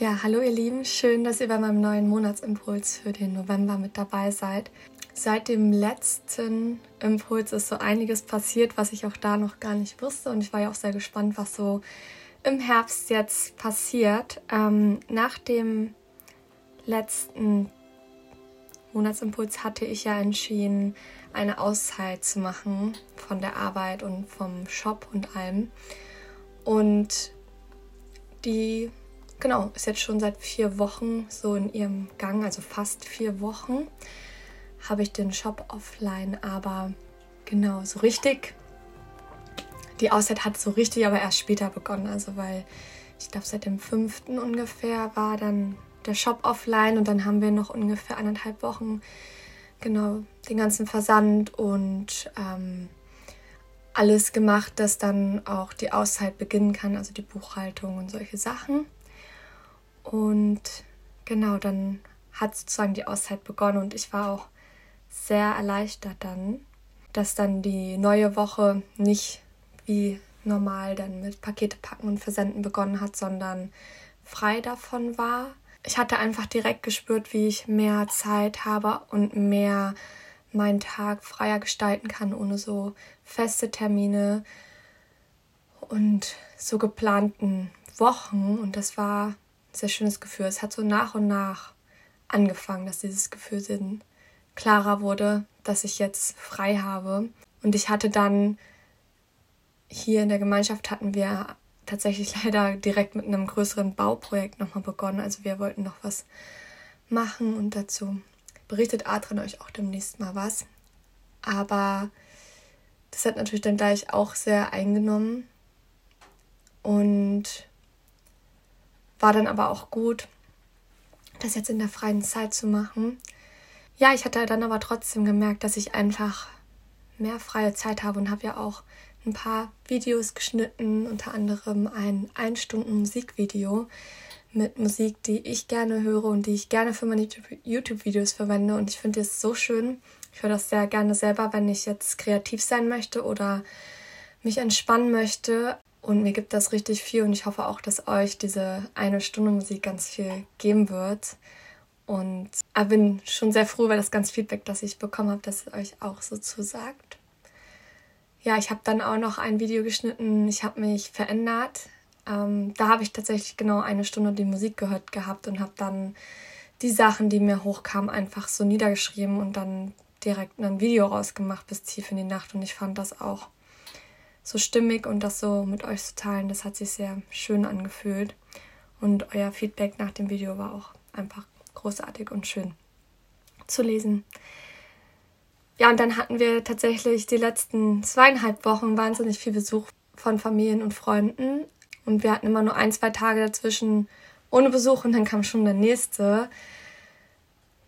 Ja, hallo ihr Lieben, schön, dass ihr bei meinem neuen Monatsimpuls für den November mit dabei seid. Seit dem letzten Impuls ist so einiges passiert, was ich auch da noch gar nicht wusste und ich war ja auch sehr gespannt, was so im Herbst jetzt passiert. Ähm, nach dem letzten Monatsimpuls hatte ich ja entschieden, eine Auszeit zu machen von der Arbeit und vom Shop und allem. Und die genau, ist jetzt schon seit vier Wochen so in ihrem Gang, also fast vier Wochen, habe ich den Shop offline, aber genau, so richtig. Die Auszeit hat so richtig aber erst später begonnen, also weil ich glaube seit dem fünften ungefähr war dann der Shop offline und dann haben wir noch ungefähr anderthalb Wochen genau den ganzen Versand und ähm, alles gemacht, dass dann auch die Auszeit beginnen kann, also die Buchhaltung und solche Sachen. Und genau, dann hat sozusagen die Auszeit begonnen und ich war auch sehr erleichtert dann, dass dann die neue Woche nicht wie normal dann mit Pakete packen und versenden begonnen hat, sondern frei davon war. Ich hatte einfach direkt gespürt, wie ich mehr Zeit habe und mehr meinen Tag freier gestalten kann, ohne so feste Termine und so geplanten Wochen. Und das war sehr schönes Gefühl. Es hat so nach und nach angefangen, dass dieses Gefühl klarer wurde, dass ich jetzt frei habe. Und ich hatte dann hier in der Gemeinschaft hatten wir tatsächlich leider direkt mit einem größeren Bauprojekt nochmal begonnen. Also wir wollten noch was machen und dazu berichtet Adrian euch auch demnächst mal was. Aber das hat natürlich dann gleich auch sehr eingenommen. Und war dann aber auch gut, das jetzt in der freien Zeit zu machen. Ja, ich hatte dann aber trotzdem gemerkt, dass ich einfach mehr freie Zeit habe und habe ja auch ein paar Videos geschnitten, unter anderem ein 1 Stunden Musikvideo mit Musik, die ich gerne höre und die ich gerne für meine YouTube-Videos verwende. Und ich finde es so schön. Ich höre das sehr gerne selber, wenn ich jetzt kreativ sein möchte oder mich entspannen möchte. Und mir gibt das richtig viel und ich hoffe auch, dass euch diese eine Stunde Musik ganz viel geben wird. Und ich bin schon sehr froh über das ganze Feedback, das ich bekommen habe, dass es euch auch so zusagt. Ja, ich habe dann auch noch ein Video geschnitten. Ich habe mich verändert. Ähm, da habe ich tatsächlich genau eine Stunde die Musik gehört gehabt und habe dann die Sachen, die mir hochkamen, einfach so niedergeschrieben und dann direkt ein Video rausgemacht bis tief in die Nacht. Und ich fand das auch so stimmig und das so mit euch zu teilen, das hat sich sehr schön angefühlt. Und euer Feedback nach dem Video war auch einfach großartig und schön zu lesen. Ja, und dann hatten wir tatsächlich die letzten zweieinhalb Wochen wahnsinnig viel Besuch von Familien und Freunden. Und wir hatten immer nur ein, zwei Tage dazwischen ohne Besuch und dann kam schon der nächste.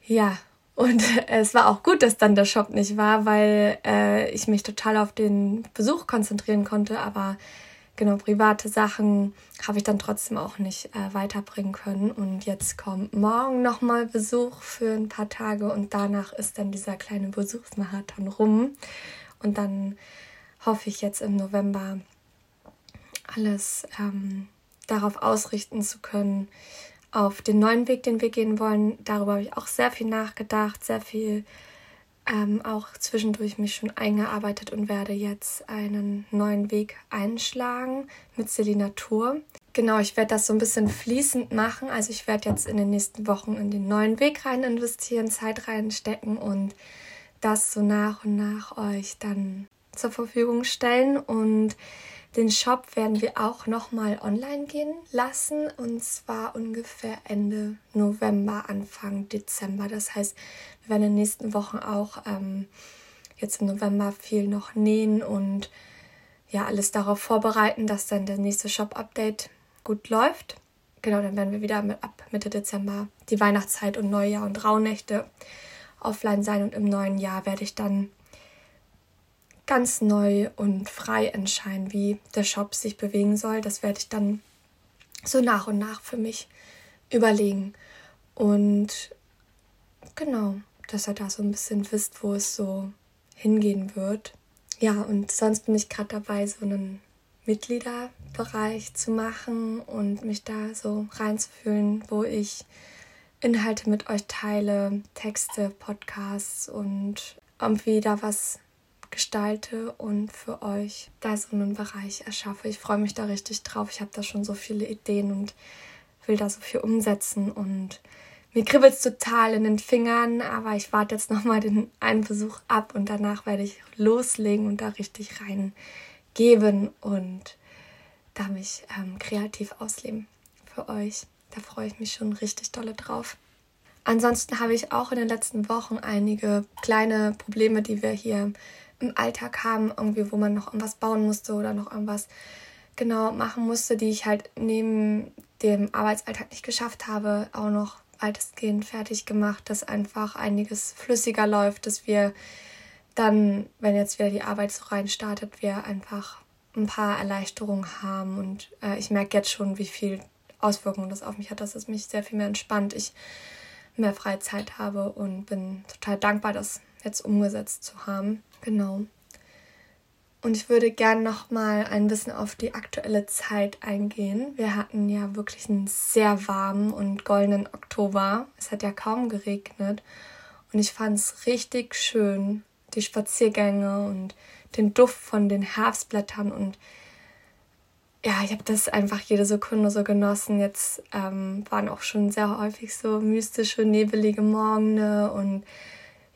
Ja, und es war auch gut, dass dann der Shop nicht war, weil äh, ich mich total auf den Besuch konzentrieren konnte. Aber genau, private Sachen habe ich dann trotzdem auch nicht äh, weiterbringen können. Und jetzt kommt morgen nochmal Besuch für ein paar Tage und danach ist dann dieser kleine Besuchsmarathon rum. Und dann hoffe ich jetzt im November alles ähm, darauf ausrichten zu können, auf den neuen Weg, den wir gehen wollen. Darüber habe ich auch sehr viel nachgedacht, sehr viel ähm, auch zwischendurch mich schon eingearbeitet und werde jetzt einen neuen Weg einschlagen mit Selina Tour. Genau, ich werde das so ein bisschen fließend machen. Also ich werde jetzt in den nächsten Wochen in den neuen Weg rein investieren, Zeit reinstecken und das so nach und nach euch dann zur Verfügung stellen. Und den Shop werden wir auch nochmal online gehen lassen und zwar ungefähr Ende November, Anfang Dezember. Das heißt, wir werden in den nächsten Wochen auch ähm, jetzt im November viel noch nähen und ja, alles darauf vorbereiten, dass dann der nächste Shop-Update gut läuft. Genau, dann werden wir wieder mit, ab Mitte Dezember die Weihnachtszeit und Neujahr und Rauhnächte offline sein und im neuen Jahr werde ich dann ganz neu und frei entscheiden, wie der Shop sich bewegen soll. Das werde ich dann so nach und nach für mich überlegen. Und genau, dass ihr da so ein bisschen wisst, wo es so hingehen wird. Ja, und sonst bin ich gerade dabei, so einen Mitglieder Bereich zu machen und mich da so reinzufühlen, wo ich Inhalte mit euch teile, Texte, Podcasts und irgendwie da was gestalte und für euch da so einen Bereich erschaffe. Ich freue mich da richtig drauf. Ich habe da schon so viele Ideen und will da so viel umsetzen und mir kribbelt es total in den Fingern, aber ich warte jetzt nochmal den einen Besuch ab und danach werde ich loslegen und da richtig reingeben und da mich ähm, kreativ ausleben für euch. Da freue ich mich schon richtig dolle drauf. Ansonsten habe ich auch in den letzten Wochen einige kleine Probleme, die wir hier im Alltag haben, irgendwie, wo man noch irgendwas bauen musste oder noch irgendwas genau machen musste, die ich halt neben dem Arbeitsalltag nicht geschafft habe, auch noch weitestgehend fertig gemacht, dass einfach einiges flüssiger läuft, dass wir dann, wenn jetzt wieder die Arbeit so rein startet, wir einfach ein paar Erleichterungen haben und äh, ich merke jetzt schon, wie viel Auswirkungen das auf mich hat, dass es mich sehr viel mehr entspannt, ich mehr Freizeit habe und bin total dankbar, das jetzt umgesetzt zu haben. Genau. Und ich würde gerne noch mal ein bisschen auf die aktuelle Zeit eingehen. Wir hatten ja wirklich einen sehr warmen und goldenen Oktober. Es hat ja kaum geregnet. Und ich fand es richtig schön, die Spaziergänge und den Duft von den Herbstblättern. Und ja, ich habe das einfach jede Sekunde so genossen. Jetzt ähm, waren auch schon sehr häufig so mystische, nebelige Morgene und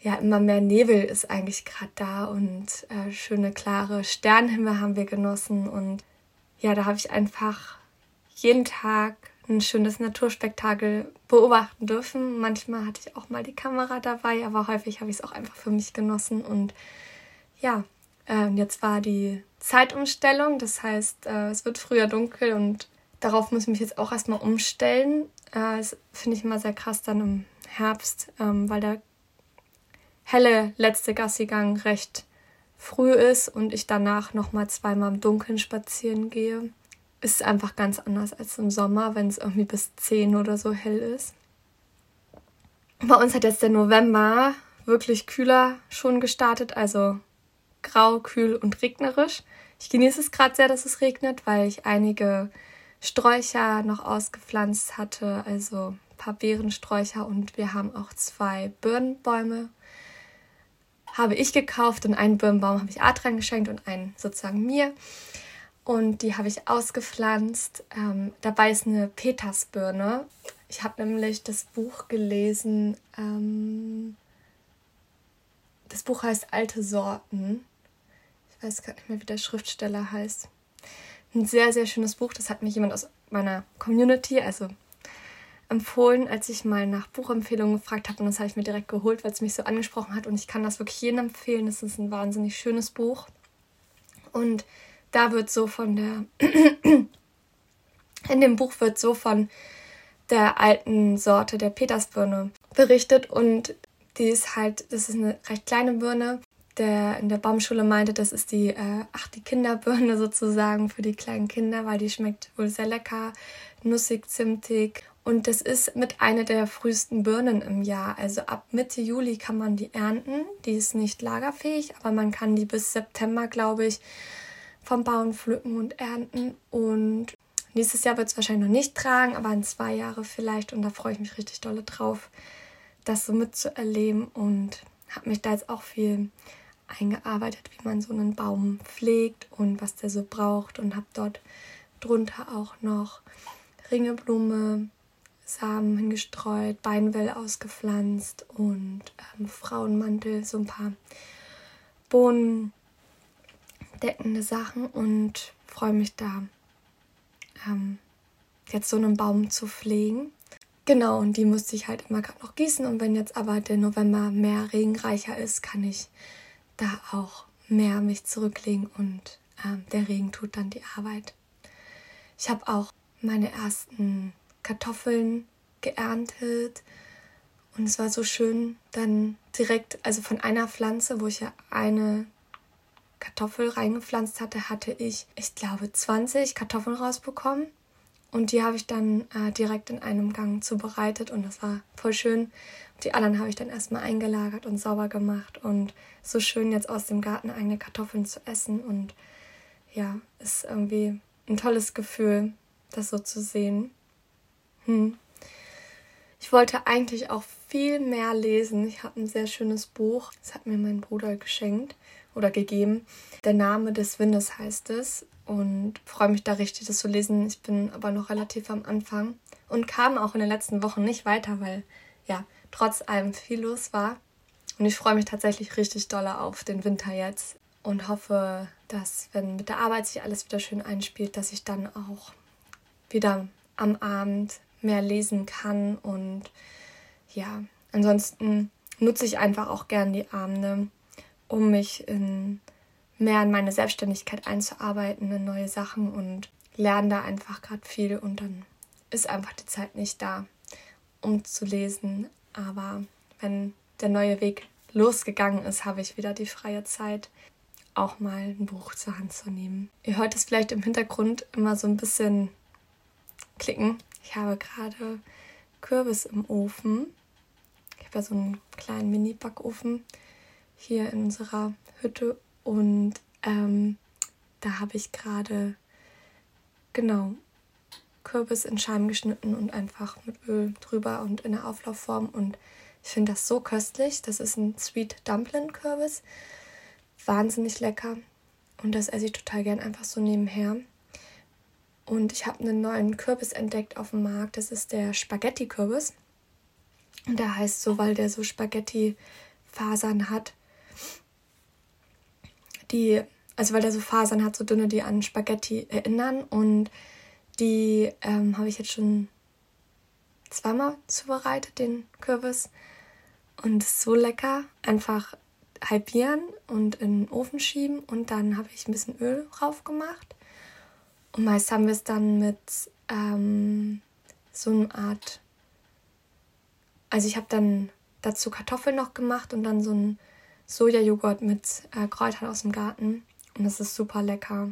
ja, immer mehr Nebel ist eigentlich gerade da und äh, schöne, klare Sternenhimmel haben wir genossen. Und ja, da habe ich einfach jeden Tag ein schönes Naturspektakel beobachten dürfen. Manchmal hatte ich auch mal die Kamera dabei, aber häufig habe ich es auch einfach für mich genossen. Und ja, äh, jetzt war die Zeitumstellung, das heißt, äh, es wird früher dunkel und darauf muss ich mich jetzt auch erstmal umstellen. Äh, das finde ich immer sehr krass dann im Herbst, ähm, weil da helle letzte Gassigang recht früh ist und ich danach noch mal zweimal im Dunkeln spazieren gehe, ist einfach ganz anders als im Sommer, wenn es irgendwie bis 10 oder so hell ist. Bei uns hat jetzt der November wirklich kühler schon gestartet, also grau, kühl und regnerisch. Ich genieße es gerade sehr, dass es regnet, weil ich einige Sträucher noch ausgepflanzt hatte, also ein paar Beerensträucher und wir haben auch zwei Birnenbäume habe ich gekauft und einen Birnbaum habe ich Adrian geschenkt und einen sozusagen mir. Und die habe ich ausgepflanzt. Ähm, dabei ist eine Petersbirne. Ich habe nämlich das Buch gelesen. Ähm, das Buch heißt Alte Sorten. Ich weiß gar nicht mehr, wie der Schriftsteller heißt. Ein sehr, sehr schönes Buch. Das hat mich jemand aus meiner Community, also empfohlen, als ich mal nach Buchempfehlungen gefragt habe. Und das habe ich mir direkt geholt, weil es mich so angesprochen hat. Und ich kann das wirklich jedem empfehlen. Es ist ein wahnsinnig schönes Buch. Und da wird so von der. In dem Buch wird so von der alten Sorte der Petersbirne berichtet. Und die ist halt, das ist eine recht kleine Birne. Der in der Baumschule meinte, das ist die, äh, ach, die Kinderbirne sozusagen für die kleinen Kinder, weil die schmeckt wohl sehr lecker, nussig, zimtig und das ist mit einer der frühesten Birnen im Jahr. Also ab Mitte Juli kann man die ernten. Die ist nicht lagerfähig, aber man kann die bis September, glaube ich, vom Bauen pflücken und ernten. Und nächstes Jahr wird es wahrscheinlich noch nicht tragen, aber in zwei Jahre vielleicht. Und da freue ich mich richtig dolle drauf, das so mitzuerleben. Und habe mich da jetzt auch viel eingearbeitet, wie man so einen Baum pflegt und was der so braucht. Und habe dort drunter auch noch Ringeblume, Samen hingestreut, Beinwell ausgepflanzt und ähm, Frauenmantel, so ein paar bohnendeckende Sachen und freue mich da ähm, jetzt so einen Baum zu pflegen. Genau, und die musste ich halt immer gerade noch gießen. Und wenn jetzt aber der November mehr regenreicher ist, kann ich da auch mehr mich zurücklegen und ähm, der Regen tut dann die Arbeit. Ich habe auch meine ersten Kartoffeln geerntet. Und es war so schön, dann direkt, also von einer Pflanze, wo ich ja eine Kartoffel reingepflanzt hatte, hatte ich, ich glaube, 20 Kartoffeln rausbekommen. Und die habe ich dann äh, direkt in einem Gang zubereitet und das war voll schön. Die anderen habe ich dann erstmal eingelagert und sauber gemacht und so schön jetzt aus dem Garten eigene Kartoffeln zu essen. Und ja, ist irgendwie ein tolles Gefühl, das so zu sehen. Hm. Ich wollte eigentlich auch viel mehr lesen. Ich habe ein sehr schönes Buch. Das hat mir mein Bruder geschenkt oder gegeben. Der Name des Windes heißt es. Und freue mich da richtig, das zu lesen. Ich bin aber noch relativ am Anfang und kam auch in den letzten Wochen nicht weiter, weil ja, trotz allem viel los war. Und ich freue mich tatsächlich richtig doll auf den Winter jetzt und hoffe, dass, wenn mit der Arbeit sich alles wieder schön einspielt, dass ich dann auch wieder am Abend mehr lesen kann. Und ja, ansonsten nutze ich einfach auch gern die Abende, um mich in, mehr in meine Selbstständigkeit einzuarbeiten, in neue Sachen und lerne da einfach gerade viel und dann ist einfach die Zeit nicht da, um zu lesen. Aber wenn der neue Weg losgegangen ist, habe ich wieder die freie Zeit, auch mal ein Buch zur Hand zu nehmen. Ihr hört es vielleicht im Hintergrund immer so ein bisschen klicken. Ich habe gerade Kürbis im Ofen. Ich habe ja so einen kleinen Mini-Backofen hier in unserer Hütte und ähm, da habe ich gerade genau Kürbis in Scheiben geschnitten und einfach mit Öl drüber und in der Auflaufform. Und ich finde das so köstlich. Das ist ein Sweet Dumpling Kürbis. Wahnsinnig lecker. Und das esse ich total gern einfach so nebenher. Und ich habe einen neuen Kürbis entdeckt auf dem Markt. Das ist der Spaghetti-Kürbis. Und der heißt so, weil der so Spaghetti-Fasern hat. Die, also weil der so Fasern hat, so dünne, die an Spaghetti erinnern. Und die ähm, habe ich jetzt schon zweimal zubereitet, den Kürbis. Und ist so lecker. Einfach halbieren und in den Ofen schieben. Und dann habe ich ein bisschen Öl drauf gemacht. Und meist haben wir es dann mit ähm, so einer Art. Also ich habe dann dazu Kartoffeln noch gemacht und dann so einen Sojajoghurt mit äh, Kräutern aus dem Garten. Und das ist super lecker,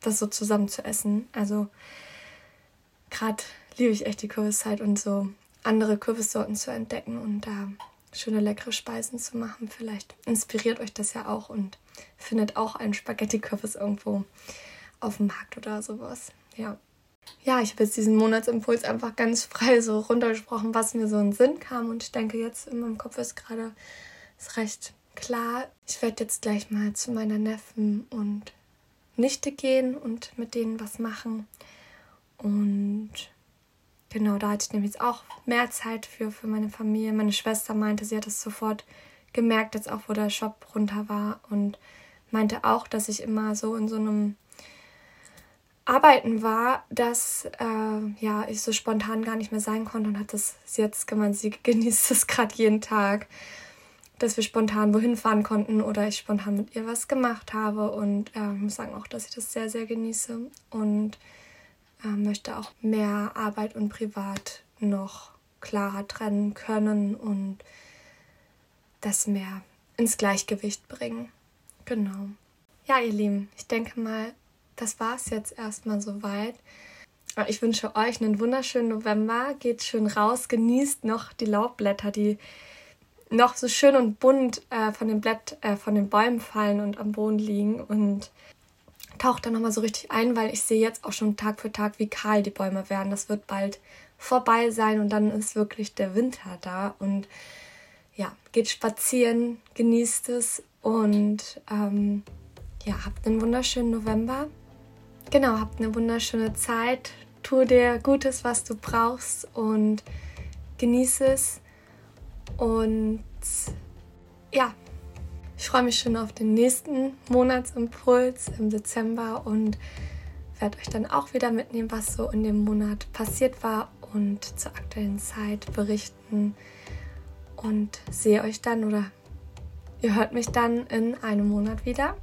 das so zusammen zu essen. Also gerade liebe ich echt die Kürbiszeit und so andere Kürbissorten zu entdecken und da schöne leckere Speisen zu machen. Vielleicht inspiriert euch das ja auch und findet auch einen Spaghetti-Kürbis irgendwo auf dem Markt oder sowas. Ja. Ja, ich habe jetzt diesen Monatsimpuls einfach ganz frei so runtergesprochen, was mir so in Sinn kam. Und ich denke, jetzt in meinem Kopf ist gerade ist recht klar. Ich werde jetzt gleich mal zu meiner Neffen und Nichte gehen und mit denen was machen. Und genau, da hatte ich nämlich auch mehr Zeit für, für meine Familie. Meine Schwester meinte, sie hat es sofort gemerkt, jetzt auch wo der Shop runter war und meinte auch, dass ich immer so in so einem Arbeiten war, dass äh, ja ich so spontan gar nicht mehr sein konnte und hat das jetzt gemeint, sie genießt es gerade jeden Tag, dass wir spontan wohin fahren konnten oder ich spontan mit ihr was gemacht habe und äh, muss sagen auch, dass ich das sehr sehr genieße und äh, möchte auch mehr Arbeit und Privat noch klarer trennen können und das mehr ins Gleichgewicht bringen. Genau. Ja, ihr Lieben, ich denke mal, das war es jetzt erstmal soweit. Ich wünsche euch einen wunderschönen November. Geht schön raus, genießt noch die Laubblätter, die noch so schön und bunt äh, von, den Blätt, äh, von den Bäumen fallen und am Boden liegen. Und taucht da nochmal so richtig ein, weil ich sehe jetzt auch schon Tag für Tag, wie kahl die Bäume werden. Das wird bald vorbei sein und dann ist wirklich der Winter da. Und ja, geht spazieren, genießt es und ähm, ja, habt einen wunderschönen November. Genau, habt eine wunderschöne Zeit. Tu dir Gutes, was du brauchst und genieße es. Und ja, ich freue mich schon auf den nächsten Monatsimpuls im Dezember und werde euch dann auch wieder mitnehmen, was so in dem Monat passiert war und zur aktuellen Zeit berichten. Und sehe euch dann oder ihr hört mich dann in einem Monat wieder.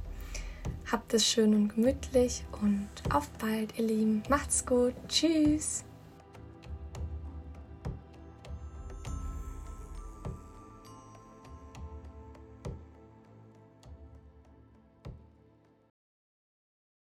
Habt es schön und gemütlich und auf bald, ihr Lieben. Macht's gut. Tschüss.